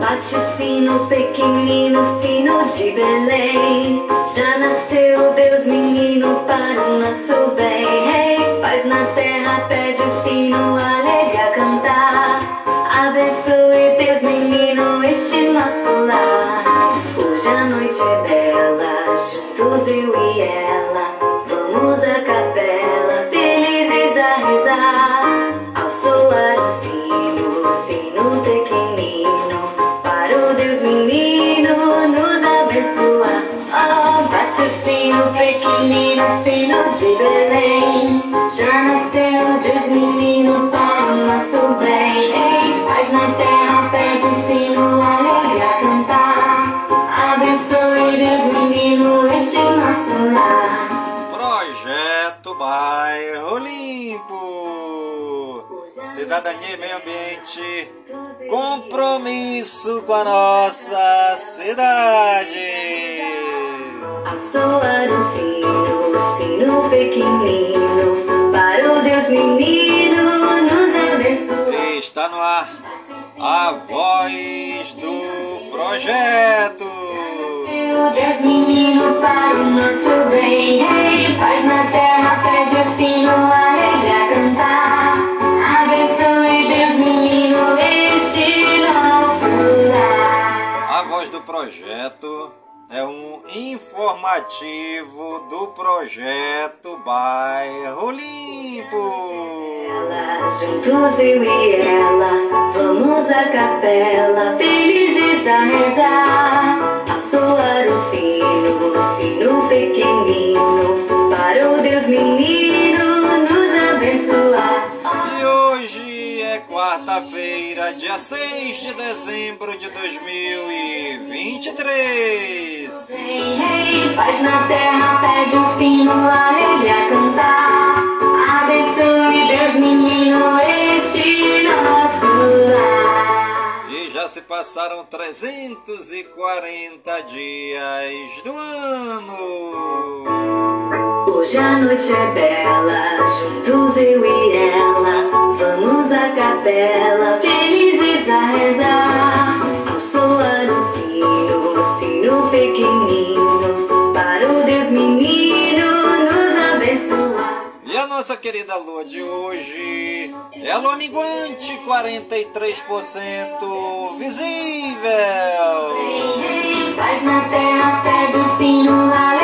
Bate sino pequenino, sino de Belém. Já nasceu Deus menino para o nosso bem. Paz na terra, pede o sino, alegre a cantar. Abençoe Deus menino, este nosso lar. Hoje a noite é bela, juntos eu e ela. O pequenino, sino de Belém. Já nasceu Deus menino para o nosso bem. Ei, paz na terra, pede o sino, alegre a cantar. Abençoe Deus menino, este nosso lar. Projeto Bairro Limpo. Cidadania e meio ambiente. Compromisso com a nossa cidade. Soar o sino, sino pequenino, para o Deus menino nos abençoar. Está no ar a voz do projeto. O Deus menino para o nosso bem, Ei, paz na terra, pede o sino, alegre a cantar. Abençoe Deus menino, este nosso lar. A voz do projeto é um informativo do projeto Bairro Limpo. Ela, juntos eu e ela, vamos à capela, felizes a rezar. Ao soar o sino, o sino pequenino, para o Deus menino nos abençoar. É quarta-feira, dia 6 de dezembro de 2023. Rei, rei, paz na terra, pede o sino, alegre a cantar. Abençoe Deus menino, este nosso lar. E já se passaram 340 dias do ano. Hoje a noite é bela, juntos eu e ela. Vamos à capela, felizes a rezar. Ao soar o sino, o sino pequenino, para o Deus menino nos abençoar. E a nossa querida lua de hoje é a lua minguante, 43% visível. Rei, paz na terra, pede o sino, alegre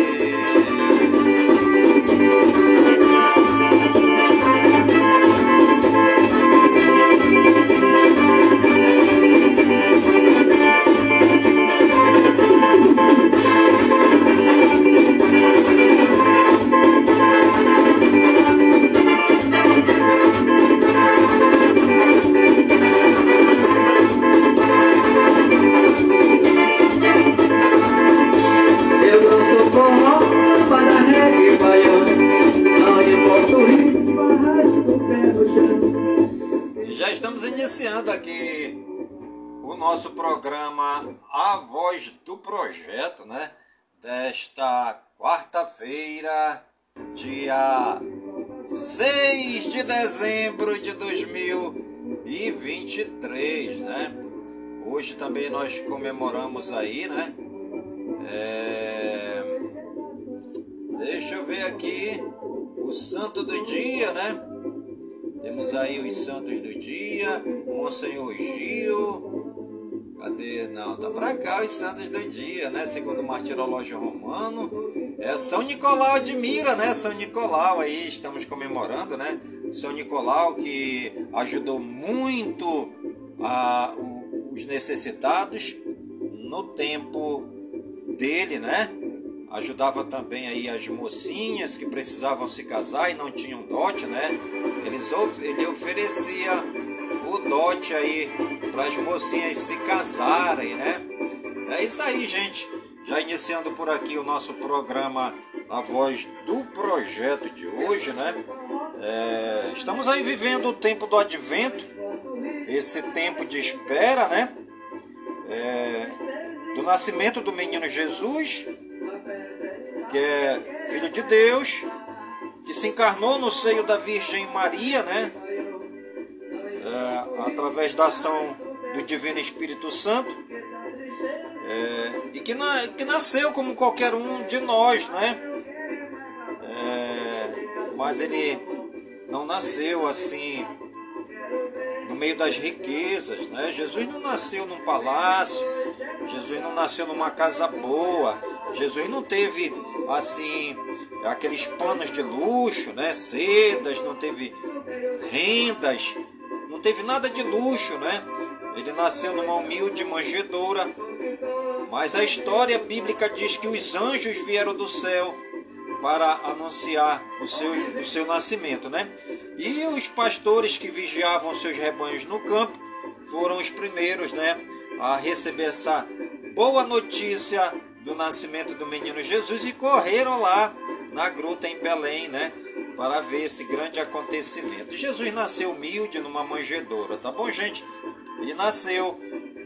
Nosso programa A Voz do Projeto, né? Desta quarta-feira, dia 6 de dezembro de 2023, né? Hoje também nós comemoramos aí, né? É... Deixa eu ver aqui o santo do dia, né? Temos aí os santos do dia, Monsenhor Gil. Cadê? Não, tá pra cá os santos do dia, né? Segundo o martirológio romano. É São Nicolau de Mira, né? São Nicolau aí, estamos comemorando, né? São Nicolau que ajudou muito a, os necessitados no tempo dele, né? Ajudava também aí as mocinhas que precisavam se casar e não tinham dote, né? Ele oferecia o dote aí para as mocinhas se casarem, né? É isso aí, gente. Já iniciando por aqui o nosso programa A Voz do Projeto de hoje, né? É, estamos aí vivendo o tempo do advento, esse tempo de espera, né? É, do nascimento do menino Jesus, que é filho de Deus, que se encarnou no seio da Virgem Maria, né? É, através da ação do Divino Espírito Santo, é, e que, na, que nasceu como qualquer um de nós, né? É, mas ele não nasceu assim no meio das riquezas, né? Jesus não nasceu num palácio, Jesus não nasceu numa casa boa, Jesus não teve assim aqueles panos de luxo, né? Sedas, não teve rendas, não teve nada de luxo, né? Ele nasceu numa humilde manjedoura, mas a história bíblica diz que os anjos vieram do céu para anunciar o seu, o seu nascimento, né? E os pastores que vigiavam seus rebanhos no campo foram os primeiros, né, a receber essa boa notícia do nascimento do menino Jesus e correram lá na gruta em Belém, né, para ver esse grande acontecimento. Jesus nasceu humilde numa manjedoura, tá bom, gente? E nasceu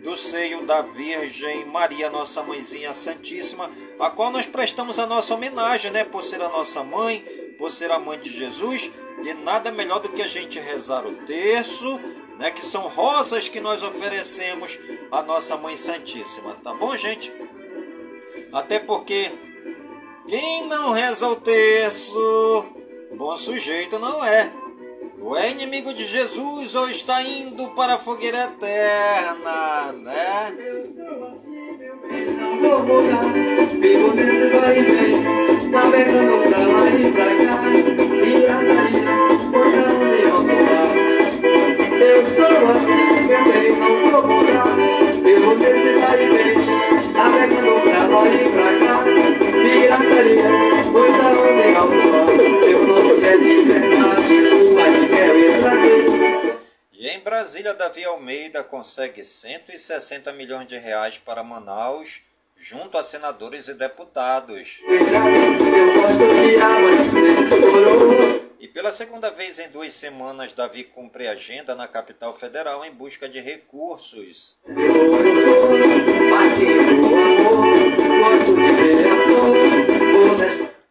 do seio da Virgem Maria, nossa mãezinha santíssima, a qual nós prestamos a nossa homenagem, né, por ser a nossa mãe, por ser a mãe de Jesus, e nada melhor do que a gente rezar o terço, né, que são rosas que nós oferecemos à nossa mãe santíssima, tá bom, gente? Até porque quem não reza o terço, bom sujeito não é. Ou é inimigo de Jesus ou está indo para a fogueira eterna, né? Eu sou assim, meu bem, não vou mudar, vivo nesse vai e vem, navegando pra lá e pra cá, pirataria, portando leão do mar. Eu não E em Brasília, Davi Almeida consegue 160 milhões de reais para Manaus, junto a senadores e deputados. E pela segunda vez em duas semanas, Davi cumpre agenda na capital federal em busca de recursos.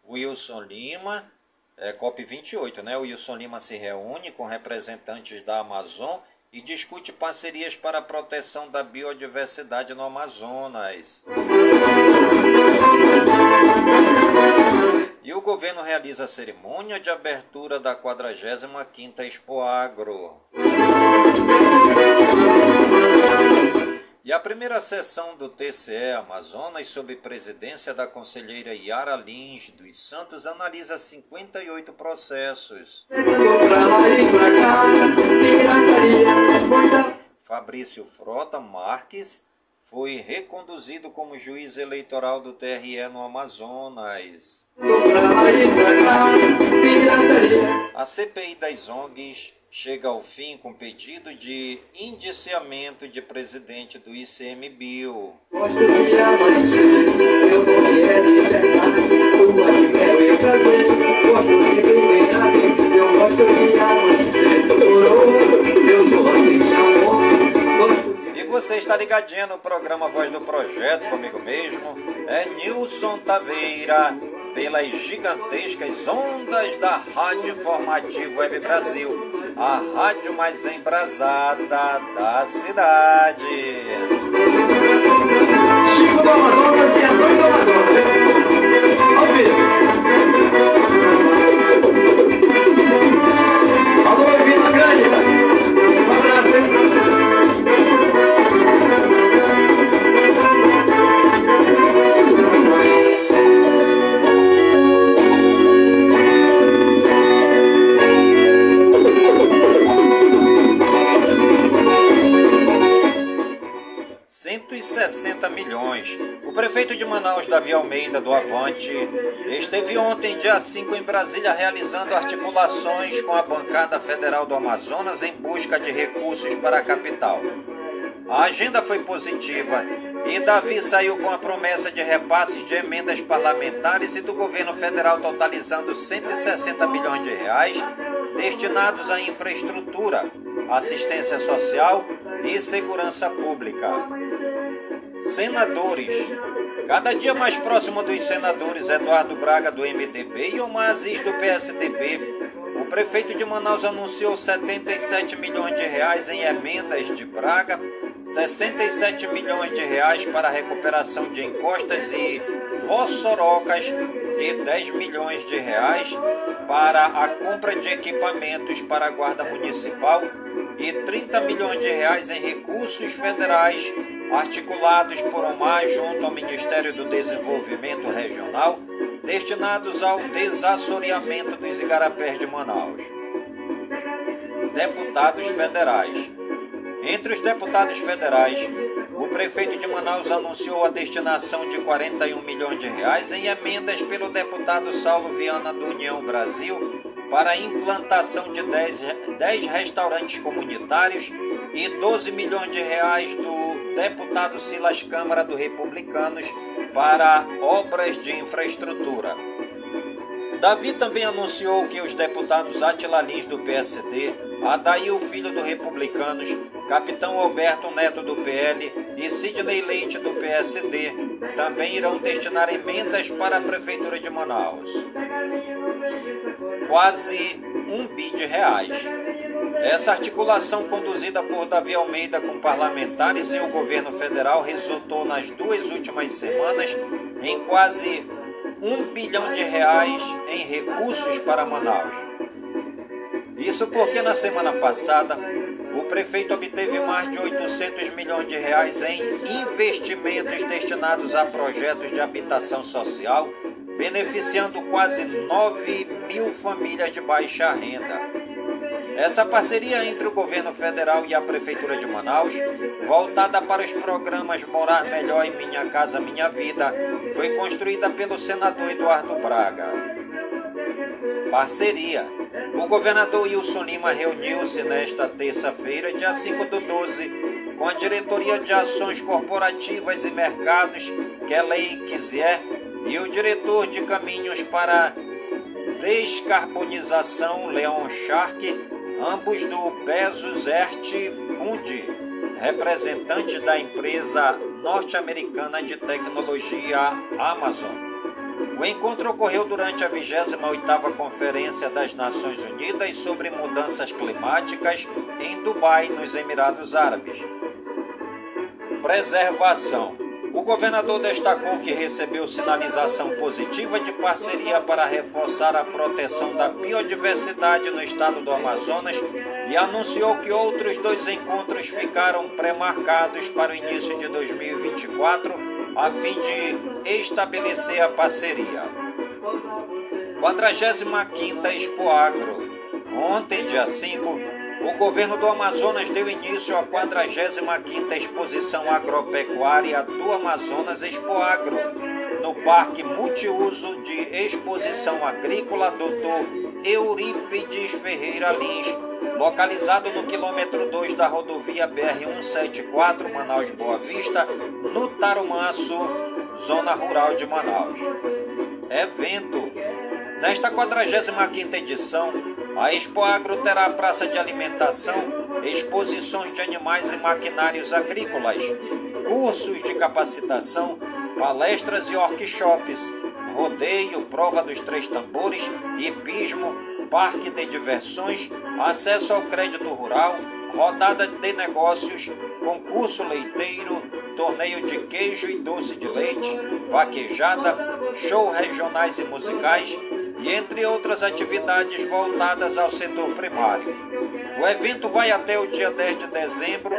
Wilson Lima, é, COP28, né? O Wilson Lima se reúne com representantes da Amazon e discute parcerias para a proteção da biodiversidade no Amazonas. E o governo realiza a cerimônia de abertura da 45ª Expo Agro. E a primeira sessão do TCE Amazonas, sob presidência da conselheira Yara Lins dos Santos, analisa 58 processos. Fabrício Frota Marques foi reconduzido como juiz eleitoral do TRE no Amazonas. A CPI das ONGs chega ao fim com pedido de indiciamento de presidente do ICMBio. É de E você está ligadinho no programa Voz do Projeto comigo mesmo, é Nilson Taveira, pelas gigantescas ondas da Rádio Informativo Web Brasil, a rádio mais embrasada da cidade. Chico do Amazonas e a do Amazonas. 60 milhões. O prefeito de Manaus, Davi Almeida, do Avante, esteve ontem, dia 5, em Brasília, realizando articulações com a bancada federal do Amazonas em busca de recursos para a capital. A agenda foi positiva e Davi saiu com a promessa de repasses de emendas parlamentares e do governo federal totalizando 160 milhões de reais destinados à infraestrutura, assistência social e segurança pública. Senadores. Cada dia mais próximo dos senadores Eduardo Braga do MDB e Omar Aziz do PSDB, o prefeito de Manaus anunciou 77 milhões de reais em emendas de Braga 67 milhões de reais para recuperação de encostas e vossorocas e 10 milhões de reais para a compra de equipamentos para a Guarda Municipal e 30 milhões de reais em recursos federais articulados por Omar junto ao Ministério do Desenvolvimento Regional destinados ao desassoreamento dos igarapés de Manaus. Deputados federais entre os deputados federais, o prefeito de Manaus anunciou a destinação de 41 milhões de reais em emendas pelo deputado Saulo Viana do União Brasil para a implantação de 10, 10 restaurantes comunitários e 12 milhões de reais do deputado Silas Câmara do Republicanos para obras de infraestrutura. Davi também anunciou que os deputados Atila Lins do PSD, Adail Filho do Republicanos, Capitão Alberto Neto do PL e Sidney Leite do PSD também irão destinar emendas para a Prefeitura de Manaus. Quase um bi de reais. Essa articulação conduzida por Davi Almeida com parlamentares e o governo federal resultou nas duas últimas semanas em quase um bilhão de reais em recursos para Manaus. Isso porque na semana passada o prefeito obteve mais de 800 milhões de reais em investimentos destinados a projetos de habitação social, beneficiando quase 9 mil famílias de baixa renda. Essa parceria entre o governo federal e a Prefeitura de Manaus, voltada para os programas Morar Melhor em Minha Casa Minha Vida, foi construída pelo senador Eduardo Braga. Parceria. O governador Wilson Lima reuniu-se nesta terça-feira, dia 5 do 12, com a Diretoria de Ações Corporativas e Mercados, Kelly Kizier, e o diretor de Caminhos para Descarbonização, Leon Shark, ambos do Bezos Fund, representantes da empresa norte-americana de tecnologia Amazon. O encontro ocorreu durante a 28ª Conferência das Nações Unidas sobre Mudanças Climáticas em Dubai, nos Emirados Árabes. Preservação o governador destacou que recebeu sinalização positiva de parceria para reforçar a proteção da biodiversidade no estado do Amazonas e anunciou que outros dois encontros ficaram pré-marcados para o início de 2024 a fim de estabelecer a parceria. 45ª Expo Agro. Ontem, dia 5, o governo do Amazonas deu início à 45ª Exposição Agropecuária do Amazonas Expo Agro, no Parque Multiuso de Exposição Agrícola Dr. Eurípides Ferreira Lins, localizado no quilômetro 2 da rodovia BR-174 Manaus Boa Vista, no Tarumanço, zona rural de Manaus. Evento. Nesta 45ª edição, a Expo Agro terá praça de alimentação, exposições de animais e maquinários agrícolas, cursos de capacitação, palestras e workshops, rodeio, prova dos três tambores, hipismo, parque de diversões, acesso ao crédito rural, rodada de negócios, concurso leiteiro, torneio de queijo e doce de leite, vaquejada, show regionais e musicais, e entre outras atividades voltadas ao setor primário. O evento vai até o dia 10 de dezembro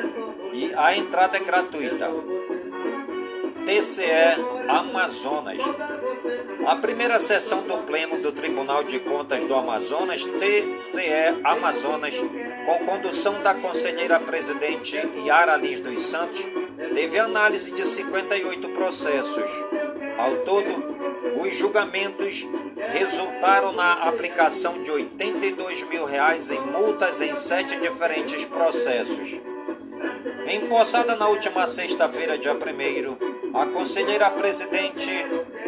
e a entrada é gratuita. TCE Amazonas. A primeira sessão do Pleno do Tribunal de Contas do Amazonas, TCE Amazonas, com condução da conselheira presidente Yara Lins dos Santos, teve análise de 58 processos Ao todo, os julgamentos resultaram na aplicação de 82 mil reais em multas em sete diferentes processos. Empossada na última sexta-feira, dia 1 a conselheira presidente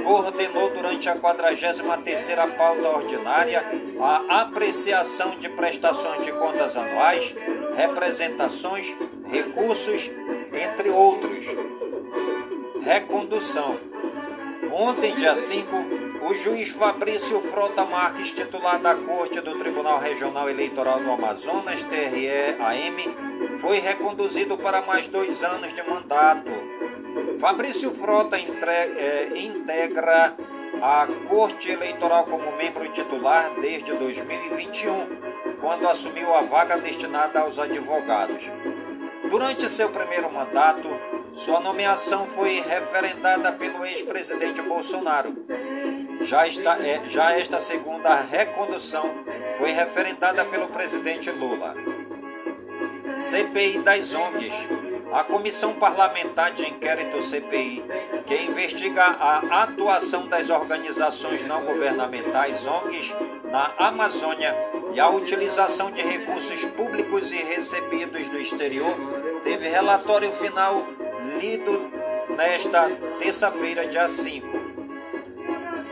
coordenou durante a 43ª pauta ordinária a apreciação de prestações de contas anuais, representações, recursos, entre outros. Recondução. Ontem, dia 5, o juiz Fabrício Frota Marques, titular da Corte do Tribunal Regional Eleitoral do Amazonas, TRE-AM, foi reconduzido para mais dois anos de mandato. Fabrício Frota é, integra a Corte Eleitoral como membro titular desde 2021, quando assumiu a vaga destinada aos advogados. Durante seu primeiro mandato, sua nomeação foi referendada pelo ex-presidente Bolsonaro. Já, está, é, já esta segunda recondução foi referendada pelo presidente Lula. CPI das ONGs. A Comissão Parlamentar de Inquérito CPI, que investiga a atuação das organizações não governamentais ONGs na Amazônia e a utilização de recursos públicos e recebidos do exterior, teve relatório final lido nesta terça-feira, dia 5.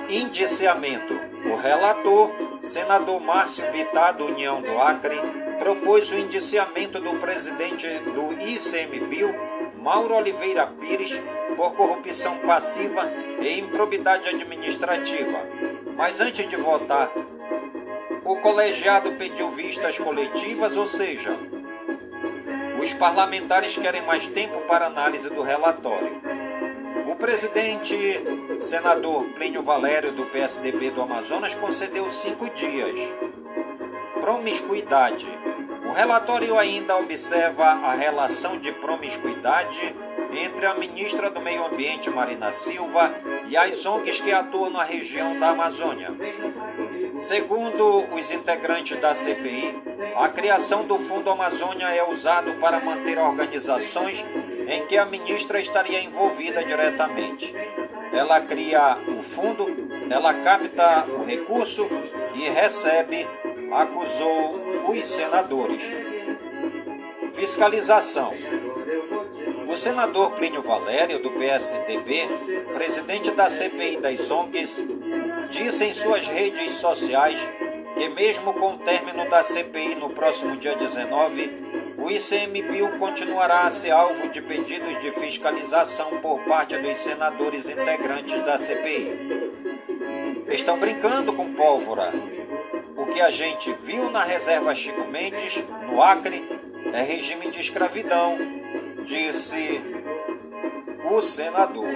Indiciamento. O relator, senador Márcio Bittar, do União do Acre, propôs o indiciamento do presidente do ICMBio, Mauro Oliveira Pires, por corrupção passiva e improbidade administrativa. Mas antes de votar, o colegiado pediu vistas coletivas, ou seja, os parlamentares querem mais tempo para análise do relatório. O presidente, senador Plínio Valério, do PSDB do Amazonas, concedeu cinco dias. Promiscuidade. O relatório ainda observa a relação de promiscuidade entre a ministra do Meio Ambiente, Marina Silva, e as ONGs que atuam na região da Amazônia. Segundo os integrantes da CPI, a criação do Fundo Amazônia é usado para manter organizações em que a ministra estaria envolvida diretamente. Ela cria o fundo, ela capta o recurso e recebe, acusou os senadores. Fiscalização. O senador Plínio Valério, do PSDB, presidente da CPI das ONGs, disse em suas redes sociais que, mesmo com o término da CPI no próximo dia 19, o ICMBio continuará a ser alvo de pedidos de fiscalização por parte dos senadores integrantes da CPI. Estão brincando com pólvora. O que a gente viu na reserva Chico Mendes, no Acre, é regime de escravidão, disse o senador.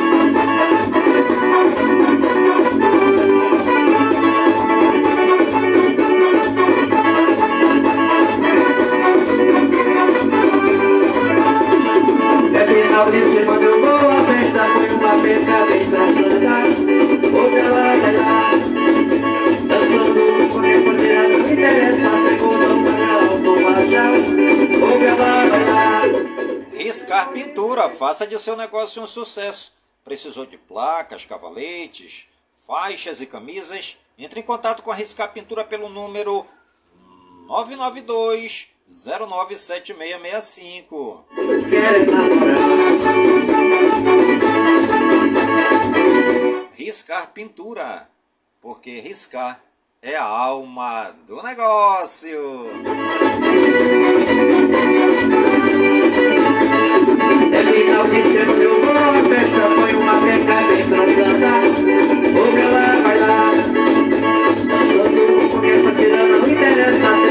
Final de semana eu vou à Foi uma perca bem traçada Vou pra lá, vai lá Dançando porque porteira não me interessa Segunda pagar autobaixar Vou pra lá, vai lá Riscar Pintura, faça de seu negócio um sucesso. Precisou de placas, cavaletes, faixas e camisas? Entre em contato com a Riscar Pintura pelo número 992 097665. Riscar pintura, porque riscar é a alma do negócio. É final de semana uma peca. Vou pra lá, vai lá. Não interessa,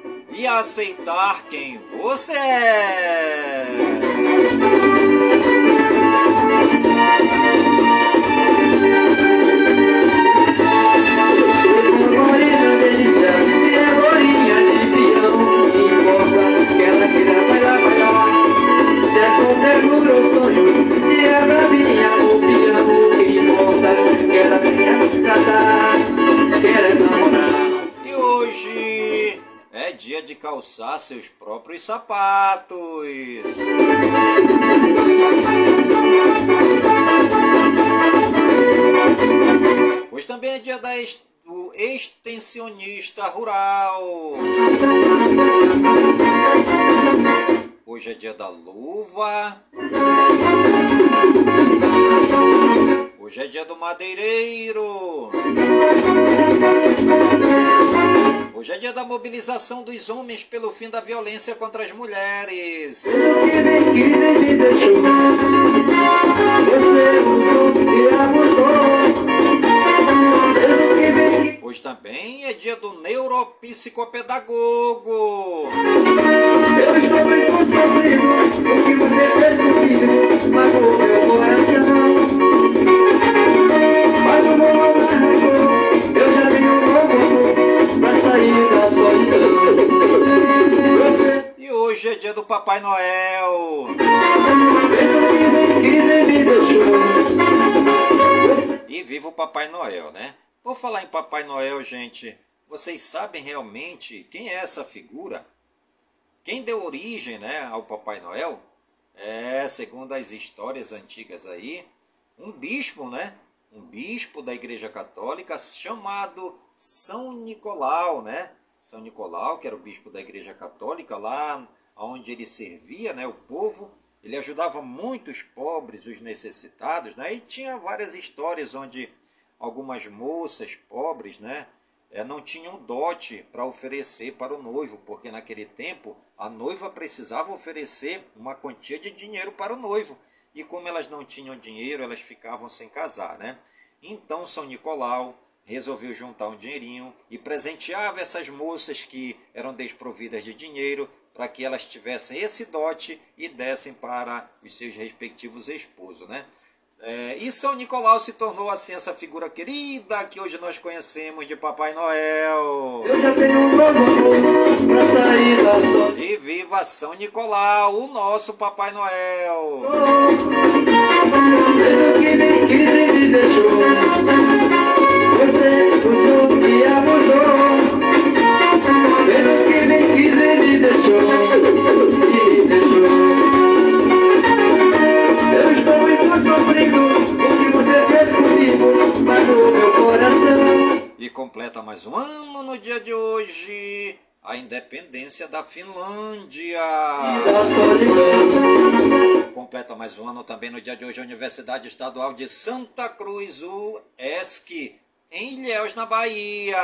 e aceitar quem você é. E hoje é dia de calçar seus próprios sapatos. Hoje também é dia da ex- do extensionista rural. Hoje é dia da luva. Hoje é dia do madeireiro. Hoje é dia da mobilização dos homens pelo fim da violência contra as mulheres. Hoje também é dia do neuropsicopedagogo. Eu estou você meu coração Mas E hoje é dia do Papai Noel. E viva o Papai Noel, né? Por falar em Papai Noel, gente, vocês sabem realmente quem é essa figura? Quem deu origem, né, ao Papai Noel? É, segundo as histórias antigas aí, um bispo, né? Um bispo da Igreja Católica chamado São Nicolau, né? São Nicolau, que era o bispo da Igreja Católica lá onde ele servia, né, o povo. Ele ajudava muito os pobres, os necessitados, né? E tinha várias histórias onde algumas moças pobres, né, eh, não tinham dote para oferecer para o noivo, porque naquele tempo a noiva precisava oferecer uma quantia de dinheiro para o noivo. E como elas não tinham dinheiro, elas ficavam sem casar, né? Então São Nicolau resolveu juntar um dinheirinho e presenteava essas moças que eram desprovidas de dinheiro para que elas tivessem esse dote e dessem para os seus respectivos esposos, né? É, e São Nicolau se tornou assim essa figura querida que hoje nós conhecemos de Papai Noel. Eu já tenho um Pra sair da solidão E viva São Nicolau, o nosso Papai Noel. Pelo que nem completa mais um ano no dia de hoje a independência da Finlândia. Completa mais um ano também no dia de hoje a Universidade Estadual de Santa Cruz, o ESC, em Ilhéus, na Bahia.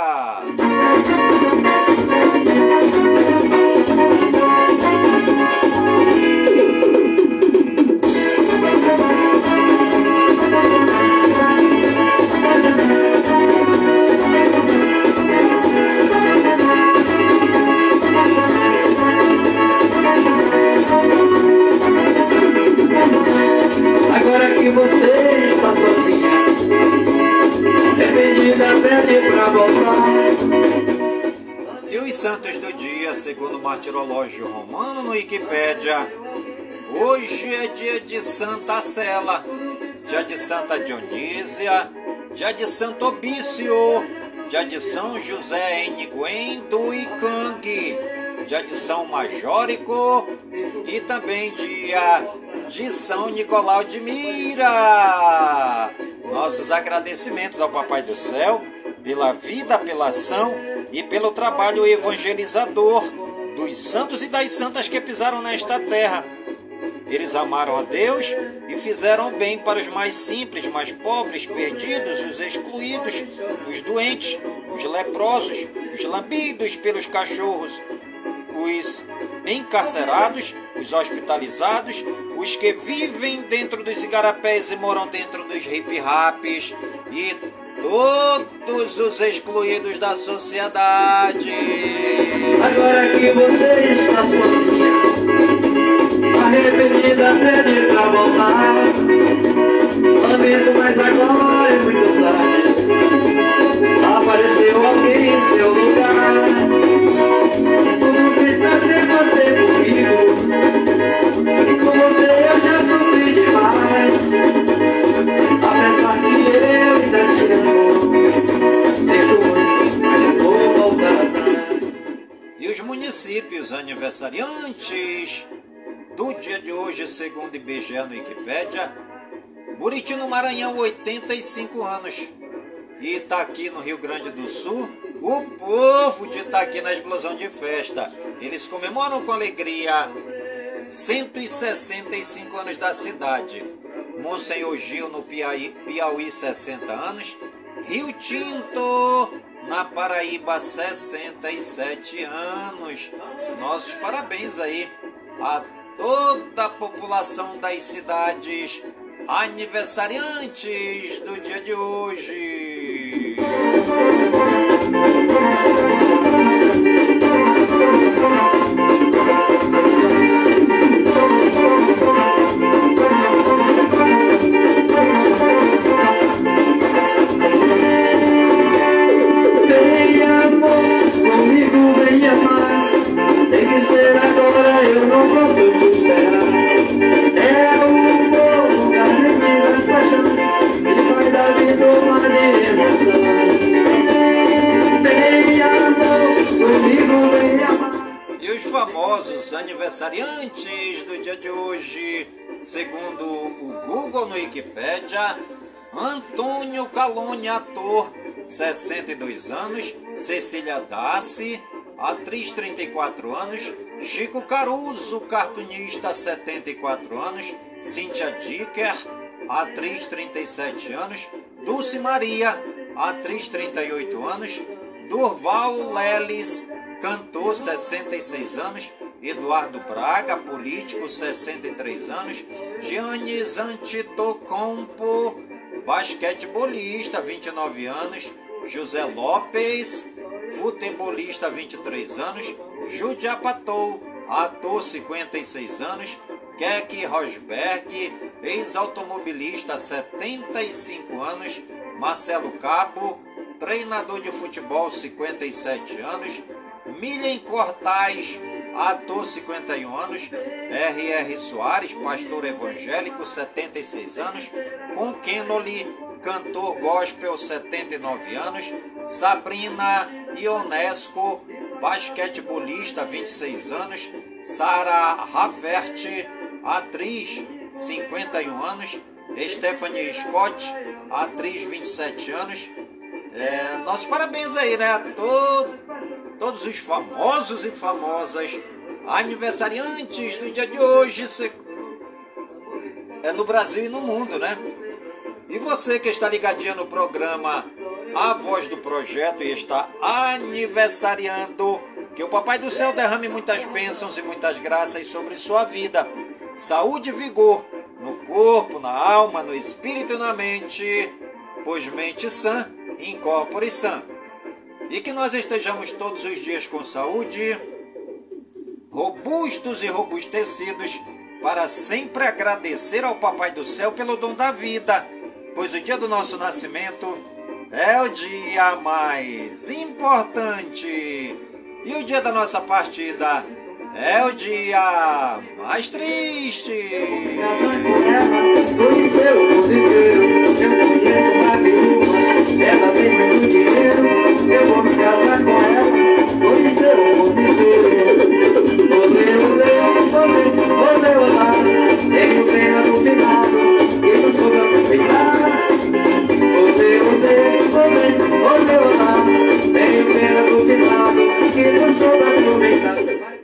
Que você está sozinha. Dependida pede pra voltar. E os santos do dia, segundo o martirológio romano no Wikipédia, hoje é dia de Santa Cela, dia de Santa Dionísia, dia de Santo Obício, dia de São José Nguyen do Ikang, dia de São Majórico e também dia de São Nicolau de Mira. Nossos agradecimentos ao Papai do Céu pela vida, pela ação e pelo trabalho evangelizador dos santos e das santas que pisaram nesta terra. Eles amaram a Deus e fizeram bem para os mais simples, mais pobres, perdidos, os excluídos, os doentes, os leprosos, os lambidos pelos cachorros, os encarcerados, os hospitalizados, os que vivem dentro dos igarapés e moram dentro dos hip-raps e todos os excluídos da sociedade. Agora que você está sozinha, arrependida, pede pra voltar. Lamento, mas agora é muito tarde. Apareceu alguém em seu lugar. Municípios aniversariantes do dia de hoje, segundo IBGE no Wikipédia, Buriti no Maranhão, 85 anos. E Itaqui no Rio Grande do Sul, o povo de Itaqui na explosão de festa. Eles comemoram com alegria 165 anos da cidade. Monsenhor Gil no Piauí, Piauí 60 anos. Rio Tinto na Paraíba 67 anos. Nossos parabéns aí a toda a população das cidades aniversariantes do dia de hoje. Vem famosos aniversariantes do dia de hoje, segundo o Google no Wikipédia, Antônio Calone, ator, 62 anos, Cecília Dassi, atriz, 34 anos, Chico Caruso, cartunista, 74 anos, Cíntia Dicker, atriz, 37 anos, Dulce Maria, atriz, 38 anos, Durval Leles, cantor, 66 anos, Eduardo Braga, político, 63 anos, Giannis Antetokounmpo, basquetebolista, 29 anos, José Lopes, futebolista, 23 anos, Jude Apatow, ator, 56 anos, Keck Rosberg, ex-automobilista, 75 anos, Marcelo Cabo, treinador de futebol, 57 anos, Milen Cortais, ator, 51 anos, R.R. Soares, pastor evangélico, 76 anos, com cantor gospel, 79 anos, Sabrina Ionesco, basquetebolista, 26 anos, Sara Rafert, atriz, 51 anos, Stephanie Scott, atriz, 27 anos. É, nossos parabéns aí, né? A to- todos os famosos e famosas aniversariantes do dia de hoje, é no Brasil e no mundo, né? E você que está ligadinha no programa A Voz do Projeto e está aniversariando, que o Papai do Céu derrame muitas bênçãos e muitas graças sobre sua vida. Saúde e vigor no corpo, na alma, no espírito e na mente, pois mente sã, incorpore sã. E que nós estejamos todos os dias com saúde, robustos e robustecidos, para sempre agradecer ao Papai do Céu pelo dom da vida, pois o dia do nosso nascimento é o dia mais importante e o dia da nossa partida é o dia mais triste.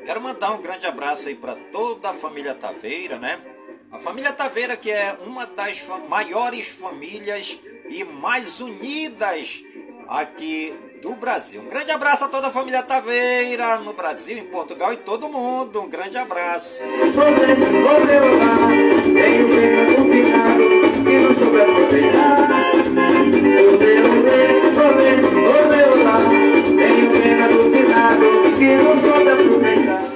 Quero mandar um grande abraço aí para toda a família Taveira, né? A família Taveira que é uma das maiores famílias e mais unidas aqui do Brasil. Um grande abraço a toda a família Taveira no Brasil, em Portugal e todo mundo. Um grande abraço.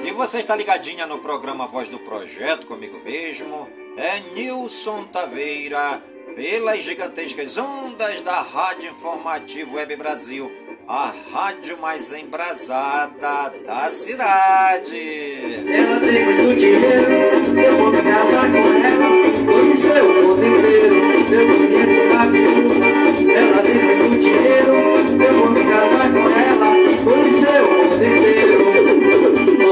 E você está ligadinha no programa Voz do Projeto comigo mesmo. É Nilson Taveira, pelas gigantescas ondas da Rádio Informativo Web Brasil a rádio mais embrasada da cidade. Ela tem muito dinheiro, eu vou me casar com ela, conhecer o mundo inteiro, eu conheço a viúva. Ela tem muito dinheiro, eu vou me casar com ela, conhecer o mundo inteiro.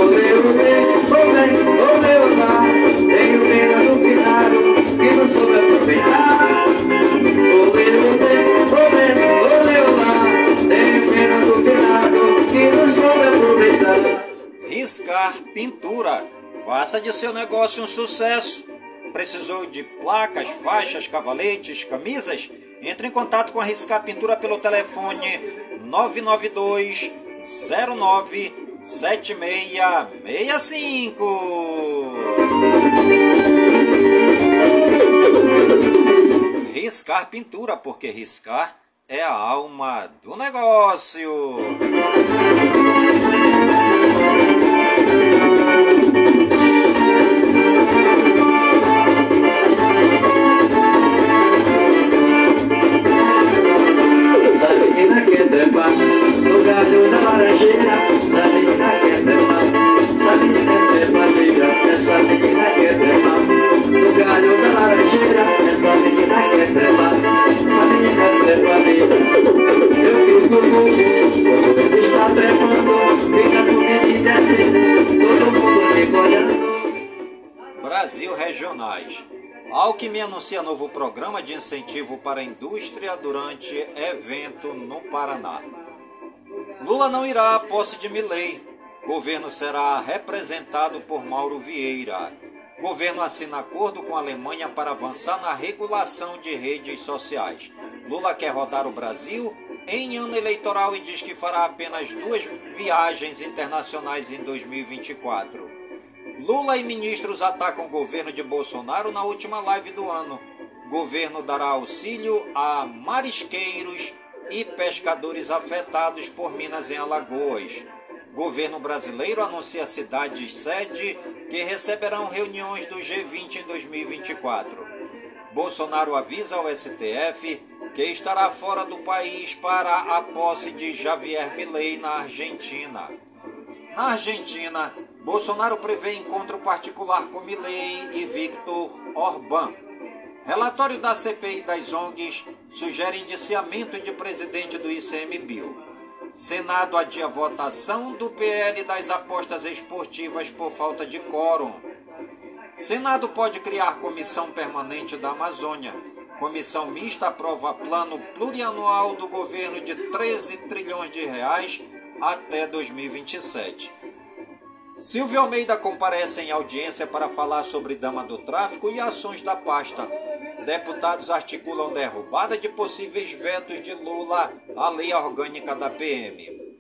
Olê, olê, olê, olê, olá, tenho pena do finado, que não soube aproveitar. Riscar Pintura. Faça de seu negócio um sucesso. Precisou de placas, faixas, cavaletes, camisas? Entre em contato com a Riscar Pintura pelo telefone 992 09 7665. Riscar Pintura, porque riscar é a alma do negócio. Trepar no galho da laranjeira. Essa menina quer trepar, essa menina é trepadeira. Essa menina quer trepar no galho da laranjeira. Essa menina quer trepar, essa menina é trepadeira. Eu fico louco quando ele está trepando, fica subindo e descendo, todo mundo fica olhando. Brasil Regionais. Alckmin anuncia novo programa de incentivo para a indústria durante evento no Paraná. Lula não irá à posse de Milley. Governo será representado por Mauro Vieira. Governo assina acordo com a Alemanha para avançar na regulação de redes sociais. Lula quer rodar o Brasil em ano eleitoral e diz que fará apenas duas viagens internacionais em 2024. Lula e ministros atacam o governo de Bolsonaro na última live do ano. Governo dará auxílio a marisqueiros e pescadores afetados por minas em Alagoas. Governo brasileiro anuncia cidades sede que receberão reuniões do G20 em 2024. Bolsonaro avisa ao STF que estará fora do país para a posse de Javier Milei na Argentina. Na Argentina, Bolsonaro prevê encontro particular com Milei e Victor Orbán. Relatório da CPI das ONGs sugere indiciamento de presidente do ICMBio. Senado adia votação do PL das apostas esportivas por falta de quórum. Senado pode criar comissão permanente da Amazônia. Comissão mista aprova plano plurianual do governo de 13 trilhões de reais até 2027. Silvio Almeida comparece em audiência para falar sobre dama do tráfico e ações da pasta. Deputados articulam derrubada de possíveis vetos de Lula à lei orgânica da PM.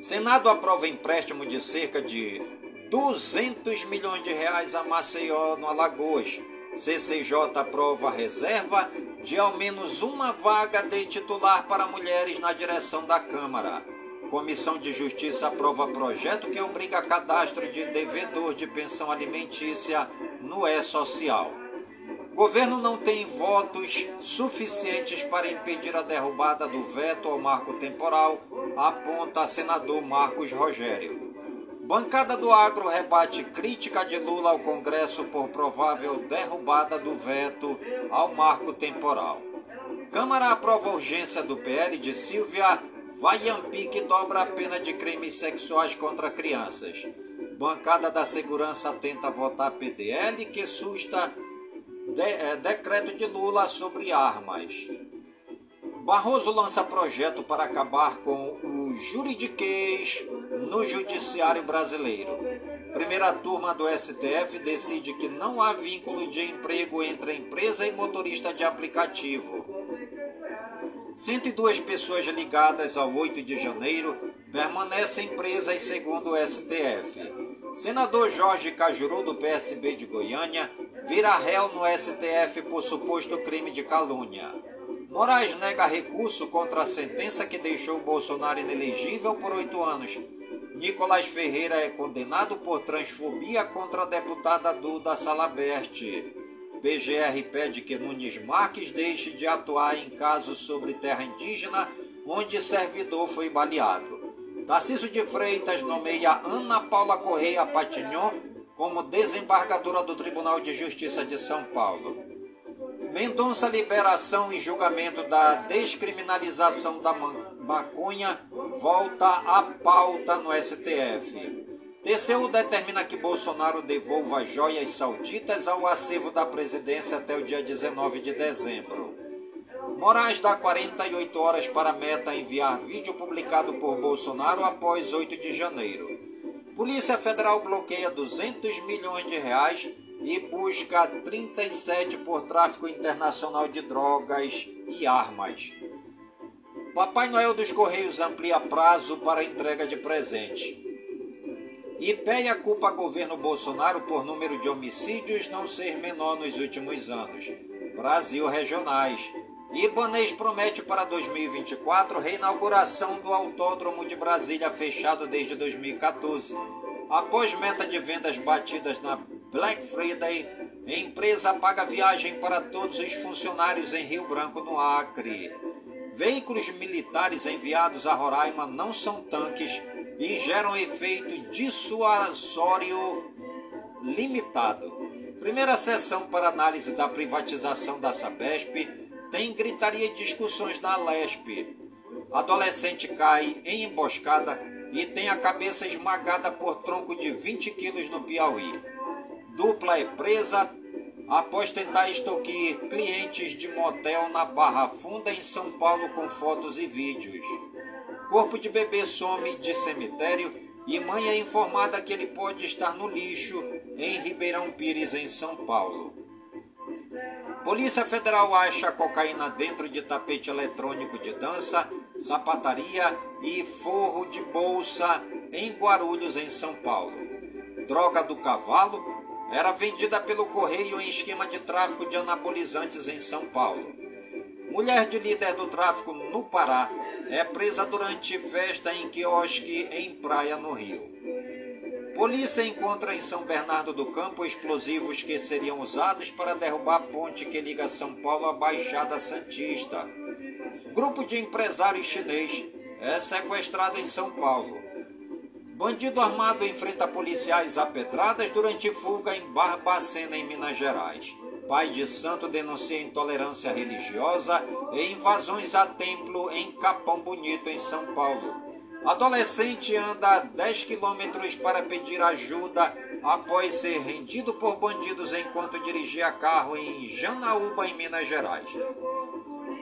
Senado aprova empréstimo de cerca de 200 milhões de reais a Maceió, no Alagoas. CCJ aprova reserva de ao menos uma vaga de titular para mulheres na direção da Câmara. Comissão de Justiça aprova projeto que obriga cadastro de devedor de pensão alimentícia no E-Social. Governo não tem votos suficientes para impedir a derrubada do veto ao marco temporal, aponta senador Marcos Rogério. Bancada do Agro rebate crítica de Lula ao Congresso por provável derrubada do veto ao marco temporal. Câmara aprova a urgência do PL de Silvia Vaiampi que dobra a pena de crimes sexuais contra crianças. Bancada da Segurança tenta votar PDL que susta de, é, decreto de Lula sobre armas. Barroso lança projeto para acabar com o juridiquês no judiciário brasileiro. Primeira turma do STF decide que não há vínculo de emprego entre empresa e motorista de aplicativo. 102 pessoas ligadas ao 8 de janeiro permanecem presas segundo o STF. Senador Jorge Cajuru, do PSB de Goiânia, vira réu no STF por suposto crime de calúnia. Moraes nega recurso contra a sentença que deixou Bolsonaro inelegível por oito anos. Nicolás Ferreira é condenado por transfobia contra a deputada Duda Salabert. PGR pede que Nunes Marques deixe de atuar em casos sobre terra indígena onde servidor foi baleado. Tarcísio de Freitas nomeia Ana Paula Correia Patignon como desembargadora do Tribunal de Justiça de São Paulo. Mendonça liberação e julgamento da descriminalização da maconha volta à pauta no STF. TCU determina que Bolsonaro devolva joias sauditas ao acervo da presidência até o dia 19 de dezembro. Moraes dá 48 horas para Meta enviar vídeo publicado por Bolsonaro após 8 de janeiro. Polícia Federal bloqueia 200 milhões de reais e busca 37 por tráfico internacional de drogas e armas. Papai Noel dos Correios amplia prazo para entrega de presentes. IPEA culpa governo Bolsonaro por número de homicídios não ser menor nos últimos anos. Brasil regionais. Ibanês promete para 2024 reinauguração do Autódromo de Brasília fechado desde 2014. Após meta de vendas batidas na Black Friday, empresa paga viagem para todos os funcionários em Rio Branco, no Acre. Veículos militares enviados a Roraima não são tanques e geram efeito dissuasório limitado. Primeira sessão para análise da privatização da Sabesp tem gritaria e discussões na Lesp. Adolescente cai em emboscada e tem a cabeça esmagada por tronco de 20 quilos no Piauí. Dupla é presa após tentar extorquir clientes de motel na Barra Funda em São Paulo com fotos e vídeos. Corpo de bebê some de cemitério e mãe é informada que ele pode estar no lixo em Ribeirão Pires, em São Paulo. Polícia Federal acha cocaína dentro de tapete eletrônico de dança, sapataria e forro de bolsa em Guarulhos, em São Paulo. Droga do cavalo era vendida pelo correio em esquema de tráfico de anabolizantes em São Paulo. Mulher de líder do tráfico no Pará é presa durante festa em quiosque em praia no Rio. Polícia encontra em São Bernardo do Campo explosivos que seriam usados para derrubar a ponte que liga São Paulo à Baixada Santista. Grupo de empresários chinês é sequestrado em São Paulo. Bandido armado enfrenta policiais a pedradas durante fuga em Barbacena, em Minas Gerais. Pai de santo denuncia intolerância religiosa e invasões a templo em Capão Bonito, em São Paulo. Adolescente anda 10 quilômetros para pedir ajuda após ser rendido por bandidos enquanto dirigia carro em Janaúba, em Minas Gerais.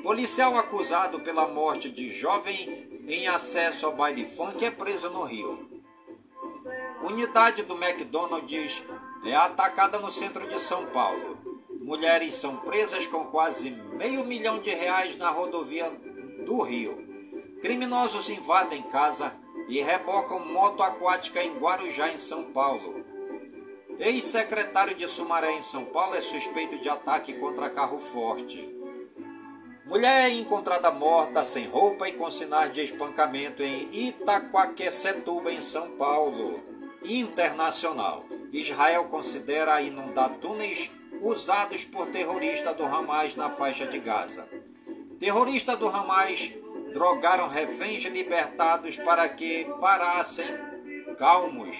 Policial acusado pela morte de jovem em acesso ao baile funk é preso no Rio. Unidade do McDonald's é atacada no centro de São Paulo. Mulheres são presas com quase meio milhão de reais na rodovia do Rio. Criminosos invadem casa e rebocam moto aquática em Guarujá, em São Paulo. Ex-secretário de Sumaré, em São Paulo, é suspeito de ataque contra carro forte. Mulher é encontrada morta, sem roupa e com sinais de espancamento em Itaquaquecetuba, em São Paulo. Internacional. Israel considera inundar túneis usados por terroristas do Hamas na faixa de Gaza. Terroristas do Hamas drogaram reféns libertados para que parassem calmos,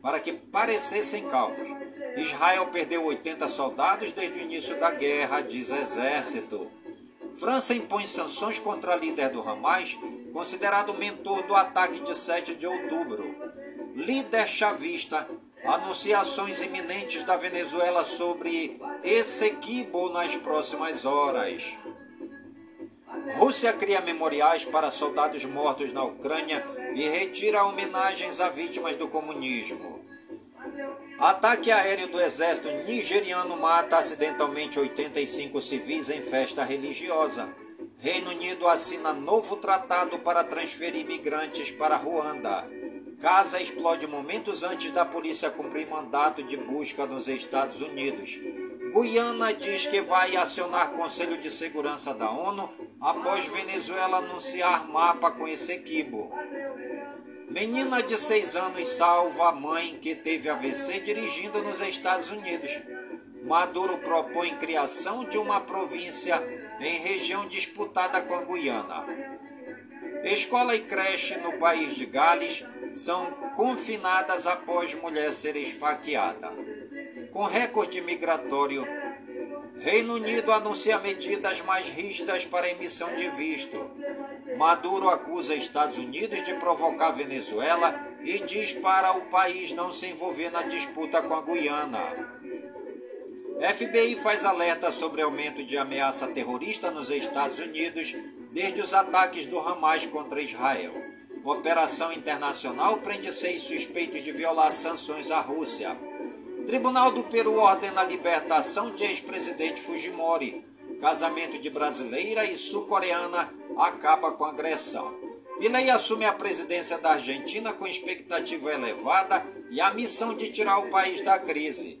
para que parecessem calmos. Israel perdeu 80 soldados desde o início da guerra, diz exército. França impõe sanções contra líder do Hamas, considerado mentor do ataque de 7 de outubro. Líder chavista anunciações iminentes da Venezuela sobre Essequibo nas próximas horas. Rússia cria memoriais para soldados mortos na Ucrânia e retira homenagens a vítimas do comunismo. Ataque aéreo do exército nigeriano mata acidentalmente 85 civis em festa religiosa. Reino Unido assina novo tratado para transferir imigrantes para Ruanda. Casa explode momentos antes da polícia cumprir mandato de busca nos Estados Unidos. Guiana diz que vai acionar Conselho de Segurança da ONU após Venezuela anunciar mapa com Essequibo. Menina de seis anos salva a mãe que teve AVC dirigindo nos Estados Unidos. Maduro propõe criação de uma província em região disputada com a Guiana. Escola e creche no país de Gales são confinadas após mulher ser esfaqueada. Com recorde migratório, Reino Unido anuncia medidas mais rígidas para emissão de visto. Maduro acusa Estados Unidos de provocar Venezuela e diz para o país não se envolver na disputa com a Guiana. FBI faz alerta sobre aumento de ameaça terrorista nos Estados Unidos desde os ataques do Hamas contra Israel. Operação internacional prende seis suspeitos de violar sanções à Rússia. Tribunal do Peru ordena a libertação de ex-presidente Fujimori. Casamento de brasileira e sul-coreana acaba com agressão. Milei assume a presidência da Argentina com expectativa elevada e a missão de tirar o país da crise.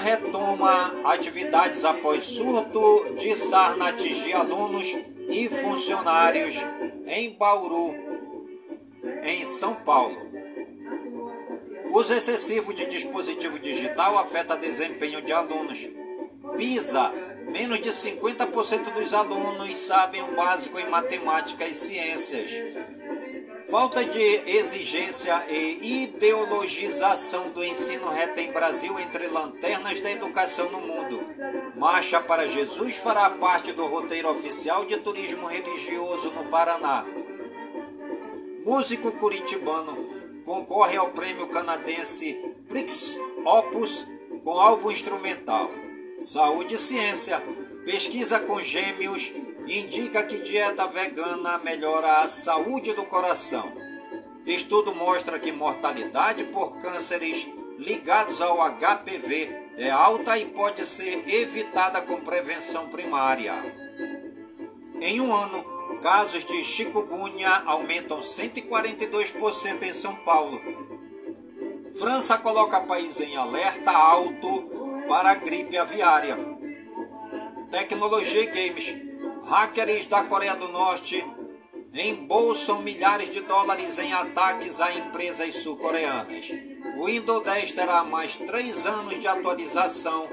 retoma atividades após surto de sarna atingir alunos e funcionários em Bauru, em São Paulo. Uso excessivo de dispositivo digital afeta desempenho de alunos. PISA, menos de 50% dos alunos sabem o básico em matemática e ciências. Falta de exigência e ideologização do ensino retém Brasil entre lanternas da educação no mundo. Marcha para Jesus fará parte do roteiro oficial de turismo religioso no Paraná. Músico curitibano concorre ao prêmio canadense Prix Opus com álbum instrumental. Saúde e ciência. Pesquisa com gêmeos indica que dieta vegana melhora a saúde do coração. Estudo mostra que mortalidade por cânceres ligados ao HPV é alta e pode ser evitada com prevenção primária. Em um ano, casos de chikungunya aumentam 142% em São Paulo. França coloca país em alerta alto para a gripe aviária. Tecnologia e games. Hackers da Coreia do Norte embolsam milhares de dólares em ataques a empresas sul-coreanas. O Windows 10 terá mais três anos de atualização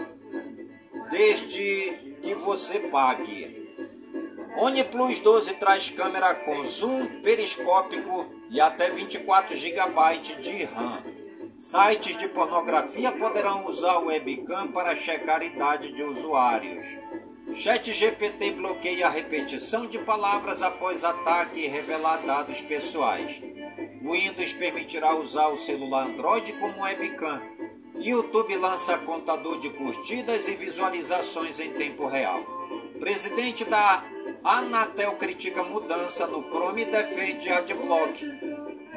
desde que você pague. OnePlus 12 traz câmera com zoom periscópico e até 24 GB de RAM. Sites de pornografia poderão usar o webcam para checar a idade de usuários. ChatGPT bloqueia a repetição de palavras após ataque e revelar dados pessoais. Windows permitirá usar o celular Android como webcam. YouTube lança contador de curtidas e visualizações em tempo real. Presidente da Anatel critica mudança no Chrome e defende Adblock.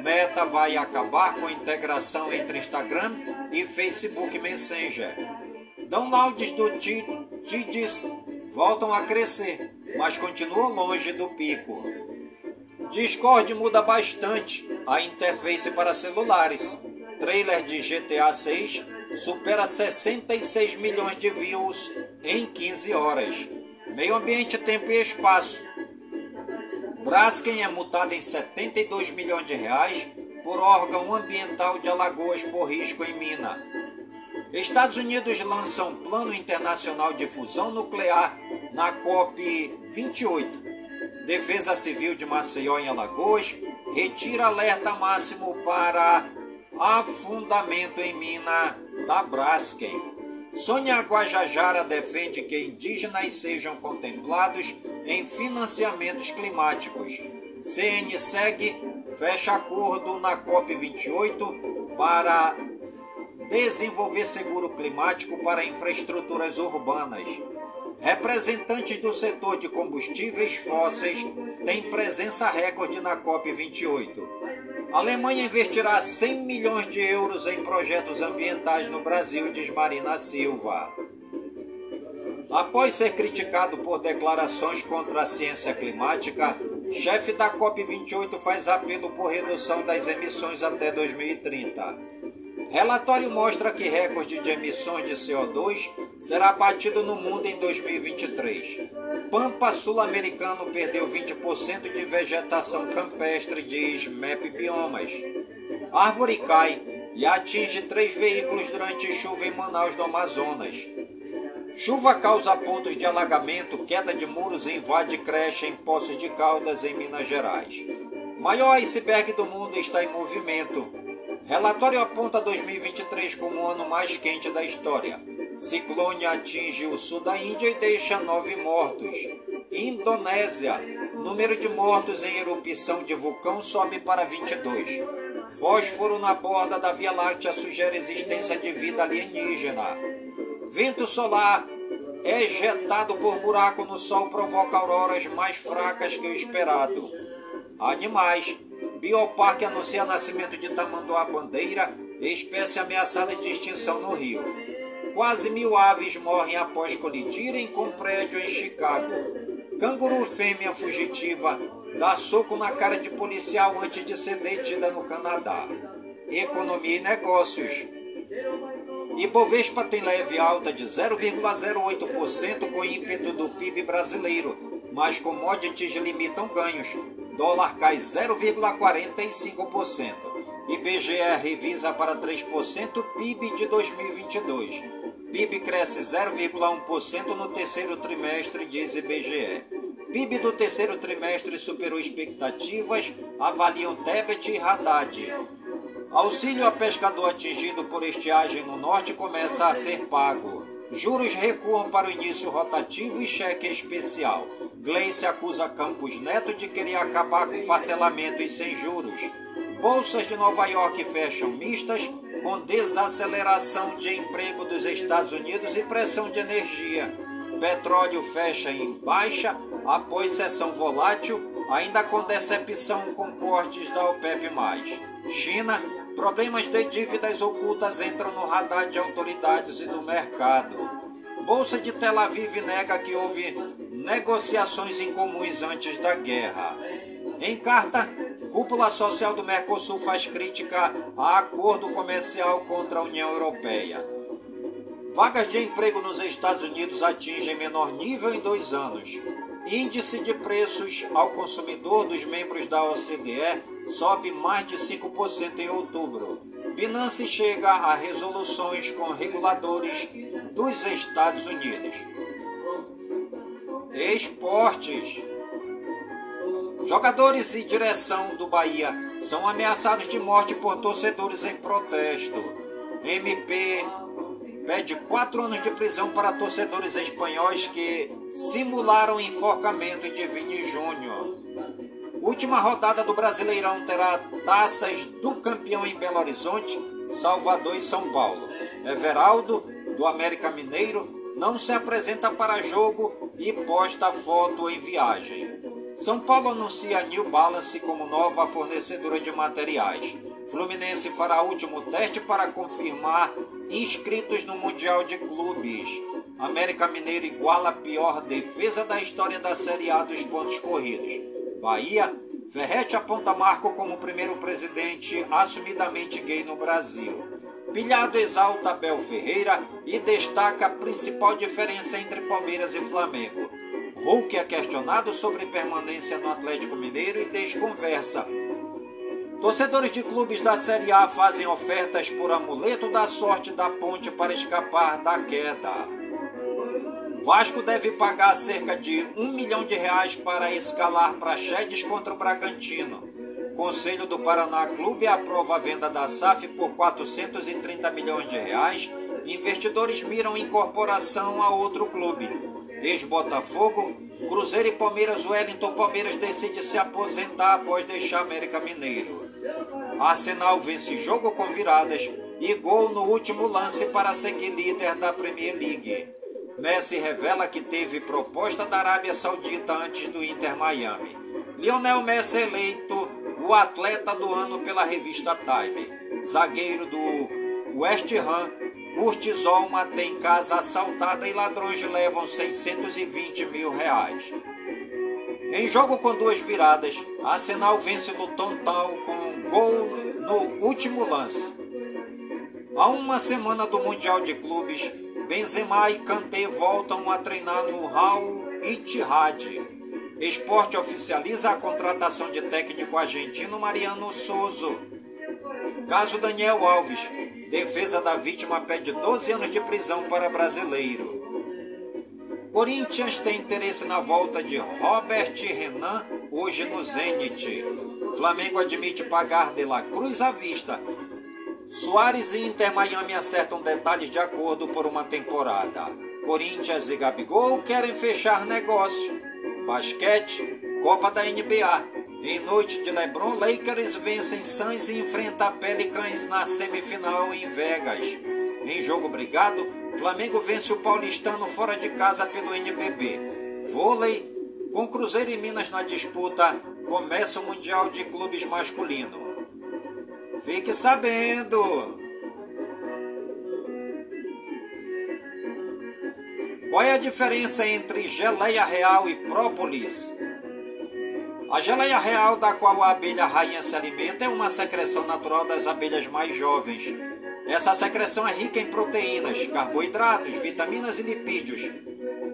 Meta vai acabar com a integração entre Instagram e Facebook Messenger. Downloads do Tidis voltam a crescer, mas continuam longe do pico. Discord muda bastante a interface para celulares. Trailer de GTA 6 supera 66 milhões de views em 15 horas. Meio Ambiente, Tempo e Espaço. Braskem é multado em 72 milhões de reais por órgão ambiental de Alagoas por risco em mina. Estados Unidos lançam plano internacional de fusão nuclear na COP 28. Defesa Civil de Maceió em Alagoas retira alerta máximo para afundamento em mina da Braskem. Sônia Guajajara defende que indígenas sejam contemplados em financiamentos climáticos. CN segue fecha acordo na COP28 para desenvolver seguro climático para infraestruturas urbanas. Representantes do setor de combustíveis fósseis têm presença recorde na COP28. A Alemanha investirá 100 milhões de euros em projetos ambientais no Brasil, diz Marina Silva. Após ser criticado por declarações contra a ciência climática, chefe da COP28 faz apelo por redução das emissões até 2030. Relatório mostra que recorde de emissões de CO2 será batido no mundo em 2023. Pampa sul-americano perdeu 20% de vegetação campestre, diz MEP Biomas. Árvore cai e atinge três veículos durante chuva em Manaus, do Amazonas. Chuva causa pontos de alagamento, queda de muros invade creche em Poços de Caldas, em Minas Gerais. Maior iceberg do mundo está em movimento. Relatório aponta 2023 como o ano mais quente da história. Ciclone atinge o sul da Índia e deixa nove mortos. Indonésia. Número de mortos em erupção de vulcão sobe para 22. Fósforo na borda da Via Láctea sugere existência de vida alienígena. Vento solar ejetado por buraco no Sol provoca auroras mais fracas que o esperado. Animais. Bioparque anuncia nascimento de tamanduá-bandeira, espécie ameaçada de extinção no Rio. Quase mil aves morrem após colidirem com prédio em Chicago. Canguru fêmea fugitiva dá soco na cara de policial antes de ser detida no Canadá. Economia e negócios. Ibovespa tem leve alta de 0,08% com ímpeto do PIB brasileiro, mas commodities limitam ganhos Dólar cai 0,45%. IBGE revisa para 3% PIB de 2022. PIB cresce 0,1% no terceiro trimestre, diz IBGE. PIB do terceiro trimestre superou expectativas, avaliam Tebet e Haddad. Auxílio a pescador atingido por estiagem no norte começa a ser pago. Juros recuam para o início rotativo e cheque especial. Gleice acusa Campos Neto de querer acabar com parcelamento e sem juros. Bolsas de Nova York fecham mistas com desaceleração de emprego dos Estados Unidos e pressão de energia. Petróleo fecha em baixa após sessão volátil, ainda com decepção com cortes da OPEP+. China, problemas de dívidas ocultas entram no radar de autoridades e do mercado. Bolsa de Tel Aviv nega que houve negociações incomuns antes da guerra. Em carta, Cúpula Social do Mercosul faz crítica a acordo comercial contra a União Europeia. Vagas de emprego nos Estados Unidos atingem menor nível em dois anos. Índice de preços ao consumidor dos membros da OCDE sobe mais de 5% em outubro. Binance chega a resoluções com reguladores dos Estados Unidos. Esportes. Jogadores e direção do Bahia são ameaçados de morte por torcedores em protesto. MP pede quatro anos de prisão para torcedores espanhóis que simularam enforcamento de Vini Júnior. Última rodada do Brasileirão terá taças do campeão em Belo Horizonte, Salvador e São Paulo. Everaldo, do América Mineiro, não se apresenta para jogo e posta foto em viagem. São Paulo anuncia New Balance como nova fornecedora de materiais. Fluminense fará último teste para confirmar inscritos no Mundial de Clubes. América Mineiro iguala a pior defesa da história da Série A dos pontos corridos. Bahia, Ferrete aponta Marco como primeiro presidente assumidamente gay no Brasil. Pilhado exalta Abel Ferreira e destaca a principal diferença entre Palmeiras e Flamengo. Hulk é questionado sobre permanência no Atlético Mineiro e desconversa. Torcedores de clubes da Série A fazem ofertas por amuleto da sorte da ponte para escapar da queda. Vasco deve pagar cerca de um milhão de reais para escalar praxedes contra o Bragantino. Conselho do Paraná Clube aprova a venda da SAF por 430 milhões de reais. Investidores miram incorporação a outro clube. Ex-Botafogo, Cruzeiro e Palmeiras, Wellington Palmeiras decide se aposentar após deixar América Mineiro. Arsenal vence jogo com viradas e gol no último lance para seguir líder da Premier League. Messi revela que teve proposta da Arábia Saudita antes do Inter Miami. Lionel Messi eleito o atleta do ano pela revista Time. Zagueiro do West Ham, Curtis Olma tem casa assaltada e ladrões levam 620 mil reais. Em jogo com duas viradas, Arsenal vence no Tontão com um gol no último lance. Há uma semana do Mundial de Clubes, Benzema e Kanté voltam a treinar no Al Ittihad. Esporte oficializa a contratação de técnico argentino Mariano Souza. Caso Daniel Alves, defesa da vítima pede 12 anos de prisão para brasileiro. Corinthians tem interesse na volta de Robert Renan hoje no Zenit. Flamengo admite pagar de la Cruz à vista. Soares e Inter Miami acertam detalhes de acordo por uma temporada. Corinthians e Gabigol querem fechar negócio. Basquete, Copa da NBA. Em noite de LeBron, Lakers vencem Suns e enfrenta Pelicans na semifinal em Vegas. Em jogo brigado, Flamengo vence o Paulistano fora de casa pelo NBB. Vôlei, com Cruzeiro e Minas na disputa, começa o Mundial de Clubes Masculino. Fique sabendo! Qual é a diferença entre geleia real e própolis? A geleia real da qual a abelha rainha se alimenta é uma secreção natural das abelhas mais jovens. Essa secreção é rica em proteínas, carboidratos, vitaminas e lipídios.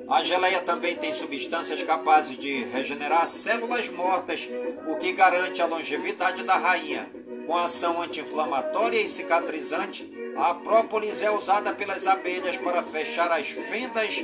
A geleia também tem substâncias capazes de regenerar células mortas, o que garante a longevidade da rainha. Com ação anti-inflamatória e cicatrizante, a própolis é usada pelas abelhas para fechar as fendas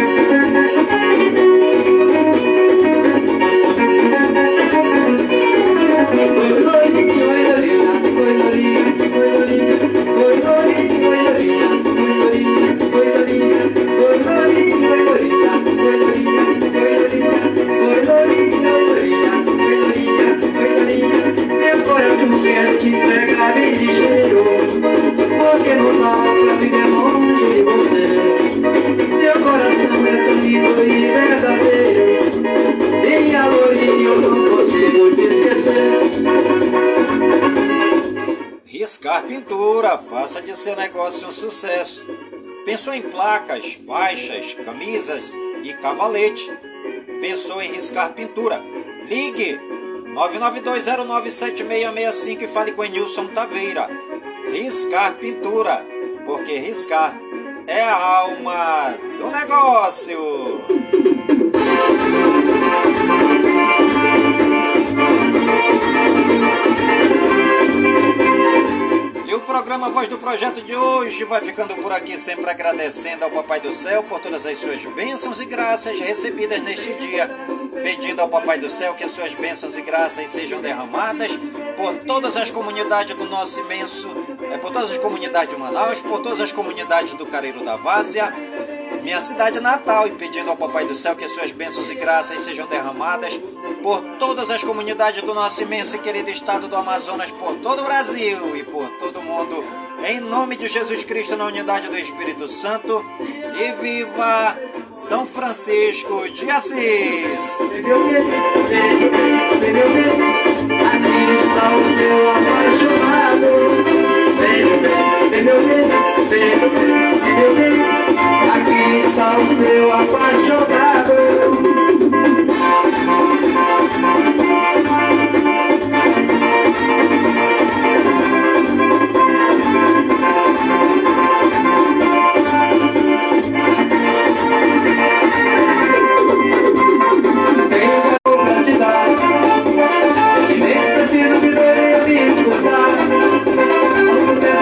keep that seu negócio um sucesso. Pensou em placas, faixas, camisas e cavalete. Pensou em riscar pintura. Ligue 992097665 e fale com Enilson Taveira. Riscar pintura, porque riscar é a alma do negócio. E o programa Voz do Projeto de hoje vai ficando por aqui, sempre agradecendo ao Papai do Céu por todas as suas bênçãos e graças recebidas neste dia, pedindo ao Papai do Céu que as suas bênçãos e graças sejam derramadas por todas as comunidades do nosso imenso, é, por todas as comunidades de Manaus, por todas as comunidades do Careiro da Várzea, minha cidade natal, e pedindo ao Papai do Céu que as suas bênçãos e graças sejam derramadas por todas as comunidades do nosso imenso e querido estado do Amazonas, por todo o Brasil e por todo o mundo, em nome de Jesus Cristo, na unidade do Espírito Santo, e viva São Francisco de Assis. Aqui está o seu apaixonado. Vem, vem, vem meu vem, vem Aqui está o seu apaixonado